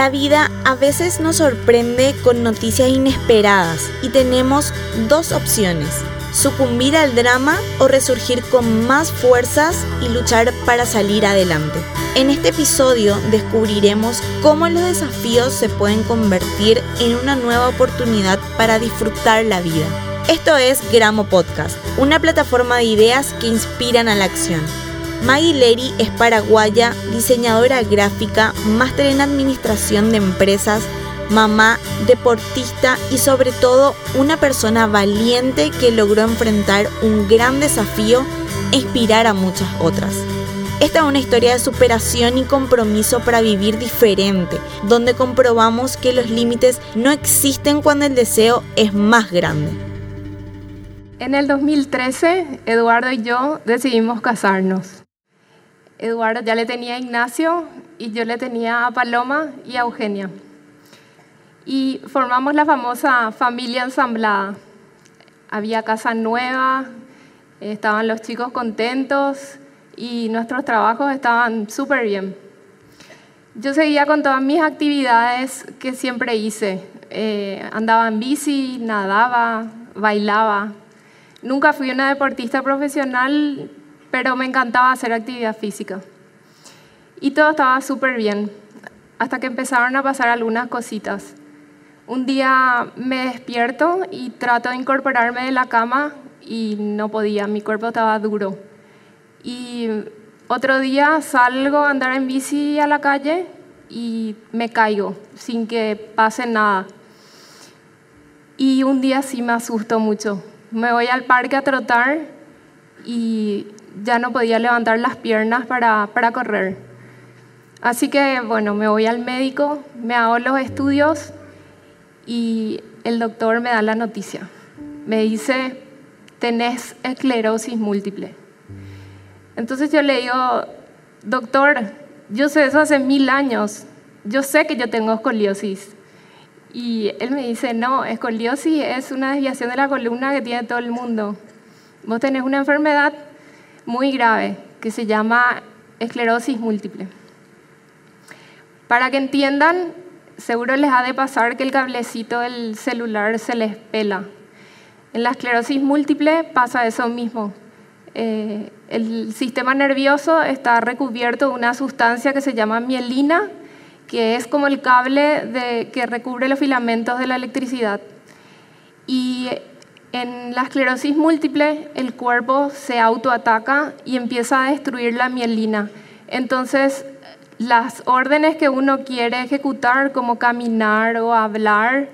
La vida a veces nos sorprende con noticias inesperadas y tenemos dos opciones, sucumbir al drama o resurgir con más fuerzas y luchar para salir adelante. En este episodio descubriremos cómo los desafíos se pueden convertir en una nueva oportunidad para disfrutar la vida. Esto es Gramo Podcast, una plataforma de ideas que inspiran a la acción. Maggie Leri es paraguaya, diseñadora gráfica, máster en administración de empresas, mamá, deportista y sobre todo una persona valiente que logró enfrentar un gran desafío e inspirar a muchas otras. Esta es una historia de superación y compromiso para vivir diferente, donde comprobamos que los límites no existen cuando el deseo es más grande. En el 2013, Eduardo y yo decidimos casarnos. Eduardo ya le tenía a Ignacio y yo le tenía a Paloma y a Eugenia. Y formamos la famosa familia ensamblada. Había casa nueva, estaban los chicos contentos y nuestros trabajos estaban súper bien. Yo seguía con todas mis actividades que siempre hice. Eh, andaba en bici, nadaba, bailaba. Nunca fui una deportista profesional, pero me encantaba hacer actividad física. Y todo estaba súper bien, hasta que empezaron a pasar algunas cositas. Un día me despierto y trato de incorporarme de la cama y no podía, mi cuerpo estaba duro. Y otro día salgo a andar en bici a la calle y me caigo sin que pase nada. Y un día sí me asusto mucho. Me voy al parque a trotar y ya no podía levantar las piernas para, para correr. Así que, bueno, me voy al médico, me hago los estudios y el doctor me da la noticia. Me dice, tenés esclerosis múltiple. Entonces yo le digo, doctor, yo sé eso hace mil años, yo sé que yo tengo escoliosis. Y él me dice, no, escoliosis es una desviación de la columna que tiene todo el mundo. Vos tenés una enfermedad muy grave que se llama esclerosis múltiple. Para que entiendan, seguro les ha de pasar que el cablecito del celular se les pela. En la esclerosis múltiple pasa eso mismo. Eh, el sistema nervioso está recubierto de una sustancia que se llama mielina, que es como el cable de, que recubre los filamentos de la electricidad. Y en la esclerosis múltiple, el cuerpo se autoataca y empieza a destruir la mielina. Entonces, las órdenes que uno quiere ejecutar, como caminar o hablar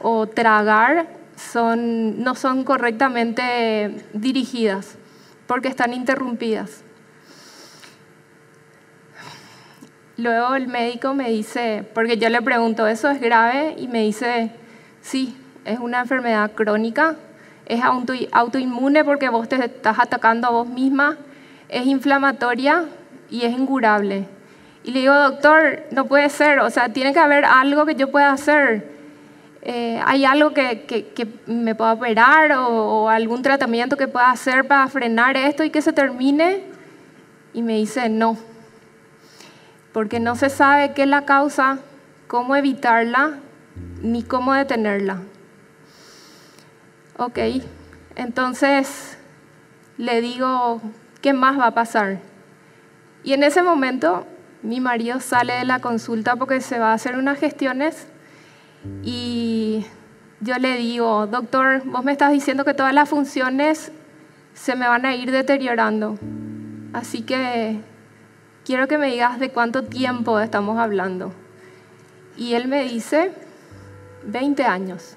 o tragar, no son correctamente dirigidas porque están interrumpidas. Luego el médico me dice, porque yo le pregunto, ¿eso es grave? Y me dice, sí, es una enfermedad crónica es autoinmune porque vos te estás atacando a vos misma, es inflamatoria y es incurable. Y le digo, doctor, no puede ser, o sea, tiene que haber algo que yo pueda hacer. Eh, ¿Hay algo que, que, me pueda operar o, o, algún tratamiento que pueda hacer para frenar esto y que se termine? Y me dice, no, porque no se sabe qué es la causa, cómo evitarla, ni cómo detenerla. Ok, entonces le digo, ¿qué más va a pasar? Y en ese momento mi marido sale de la consulta porque se va a hacer unas gestiones y yo le digo, doctor, vos me estás diciendo que todas las funciones se me van a ir deteriorando. Así que quiero que me digas de cuánto tiempo estamos hablando. Y él me dice, 20 años.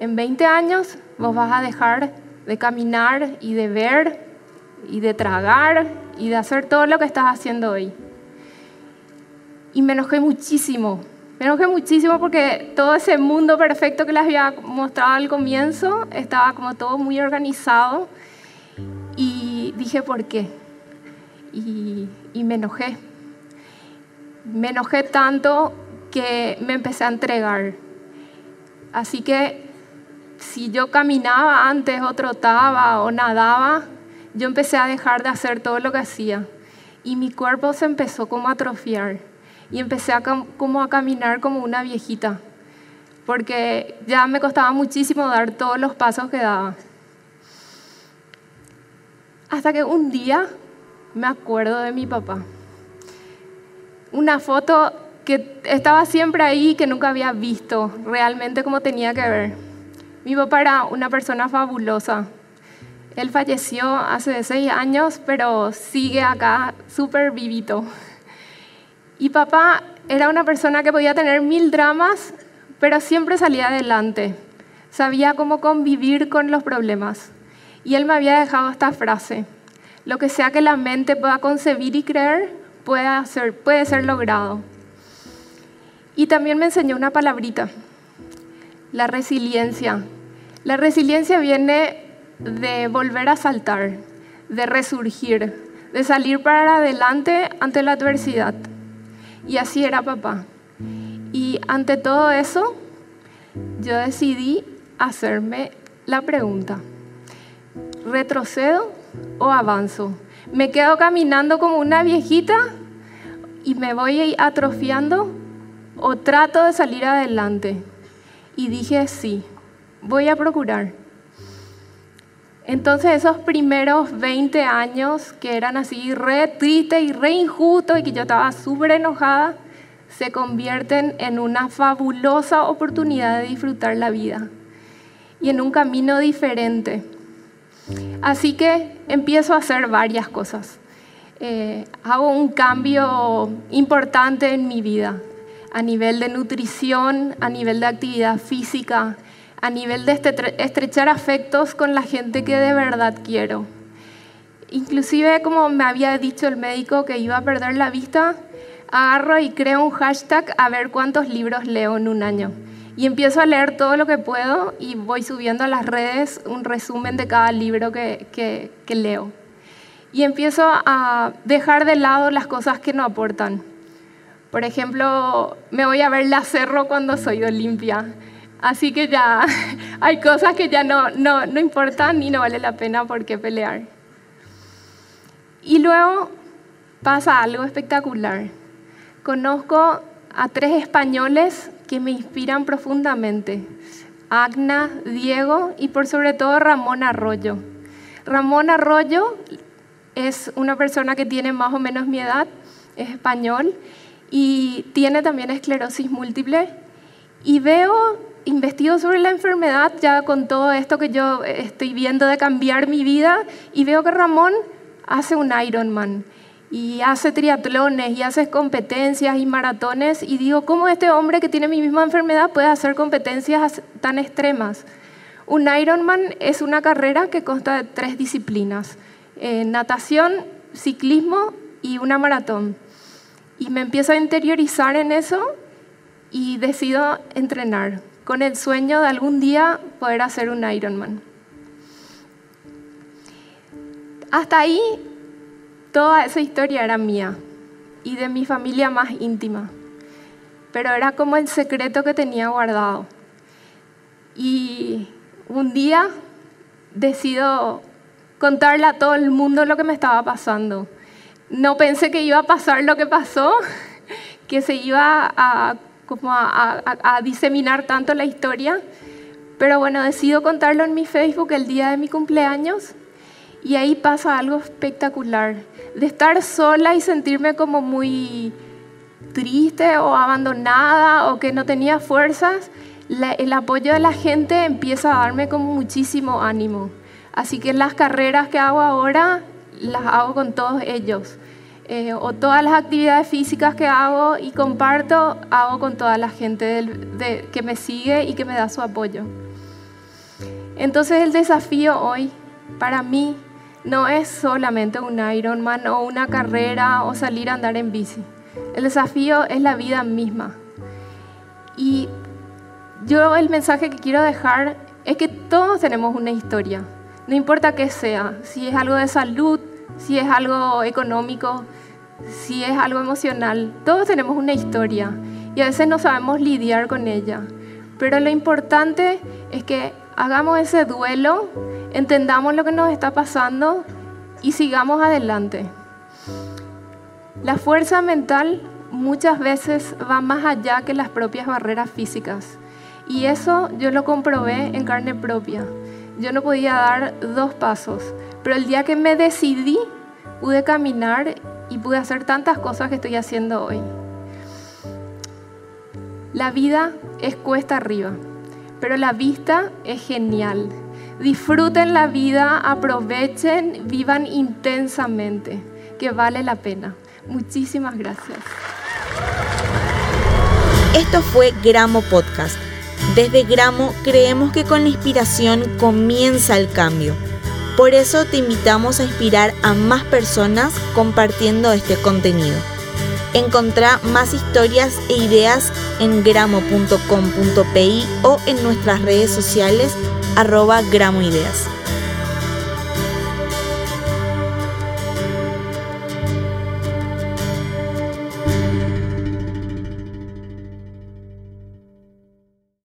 En 20 años vos vas a dejar de caminar y de ver y de tragar y de hacer todo lo que estás haciendo hoy. Y me enojé muchísimo, me enojé muchísimo porque todo ese mundo perfecto que les había mostrado al comienzo estaba como todo muy organizado y dije, ¿por qué? Y, y me enojé. Me enojé tanto que me empecé a entregar. Así que si yo caminaba antes o trotaba o nadaba, yo empecé a dejar de hacer todo lo que hacía y mi cuerpo se empezó como a atrofiar y empecé a, como a caminar como una viejita, porque ya me costaba muchísimo dar todos los pasos que daba. Hasta que un día me acuerdo de mi papá. Una foto que estaba siempre ahí, que nunca había visto realmente como tenía que ver. Mi papá era una persona fabulosa. Él falleció hace seis años, pero sigue acá súper vivito. Y papá era una persona que podía tener mil dramas, pero siempre salía adelante. Sabía cómo convivir con los problemas. Y él me había dejado esta frase. Lo que sea que la mente pueda concebir y creer, puede ser, puede ser logrado. Y también me enseñó una palabrita, la resiliencia. La resiliencia viene de volver a saltar, de resurgir, de salir para adelante ante la adversidad. Y así era papá. Y ante todo eso, yo decidí hacerme la pregunta, ¿retrocedo o avanzo? ¿Me quedo caminando como una viejita y me voy atrofiando o trato de salir adelante? Y dije, sí, voy a procurar. Entonces esos primeros 20 años que eran así re tristes y re injustos y que yo estaba súper enojada, se convierten en una fabulosa oportunidad de disfrutar la vida y en un camino diferente. Así que empiezo a hacer varias cosas. Eh, hago un cambio importante en mi vida a nivel de nutrición, a nivel de actividad física, a nivel de estrechar afectos con la gente que de verdad quiero. Inclusive, como me había dicho el médico que iba a perder la vista, agarro y creo un hashtag a ver cuántos libros leo en un año. Y empiezo a leer todo lo que puedo y voy subiendo a las redes un resumen de cada libro que, que, que leo. Y empiezo a dejar de lado las cosas que no aportan. Por ejemplo, me voy a ver la cerro cuando soy Olimpia Así que ya hay cosas que ya no, no, no importan y no vale la pena por qué pelear. Y luego pasa algo espectacular. Conozco a tres españoles que me inspiran profundamente. Agna, Diego y por sobre todo Ramón Arroyo. Ramón Arroyo es una persona que tiene más o menos mi edad, es español y tiene también esclerosis múltiple. Y veo investigo sobre la enfermedad ya con todo esto que yo estoy viendo de cambiar mi vida y veo que Ramón hace un Ironman y hace triatlones y hace competencias y maratones y digo, ¿cómo este hombre que tiene mi misma enfermedad puede hacer competencias tan extremas? Un Ironman es una carrera que consta de tres disciplinas, eh, natación, ciclismo y una maratón. Y me empiezo a interiorizar en eso y decido entrenar con el sueño de algún día poder hacer un Ironman. Hasta ahí toda esa historia era mía y de mi familia más íntima, pero era como el secreto que tenía guardado. Y un día decido contarle a todo el mundo lo que me estaba pasando. No pensé que iba a pasar lo que pasó, que se iba a como a, diseminar tanto la historia. Pero bueno, decido contarlo en mi Facebook el día de mi cumpleaños y ahí pasa algo espectacular. De estar sola y sentirme como muy triste o abandonada o que no tenía fuerzas, el apoyo de la gente empieza a darme como muchísimo ánimo. Así que las carreras que hago ahora las hago con todos ellos. Eh, o todas las actividades físicas que hago y comparto, hago con toda la gente que me sigue y que me da su apoyo. Entonces el desafío hoy para mí no es solamente un Ironman o una carrera o salir a andar en bici. El desafío es la vida misma. Y yo el mensaje que quiero dejar es que todos tenemos una historia, no importa qué sea, si es algo de salud, si es algo económico, si es algo emocional. Todos tenemos una historia y a veces no sabemos lidiar con ella. Pero lo importante es que hagamos ese duelo, entendamos lo que nos está pasando y sigamos adelante. La fuerza mental muchas veces va más allá que las propias barreras físicas. Y eso yo lo comprobé en carne propia. Yo no podía dar dos pasos, pero el día que me decidí pude caminar y pude hacer tantas cosas que estoy haciendo hoy. La vida es cuesta arriba, pero la vista es genial. Disfruten la vida, aprovechen, vivan intensamente, que vale la pena. Muchísimas gracias. Esto fue Gramo Podcast. Desde Gramo creemos que con la inspiración comienza el cambio. Por eso te invitamos a inspirar a más personas compartiendo este contenido. Encontrá más historias e ideas en gramo.com.pi o en nuestras redes sociales arroba gramoideas.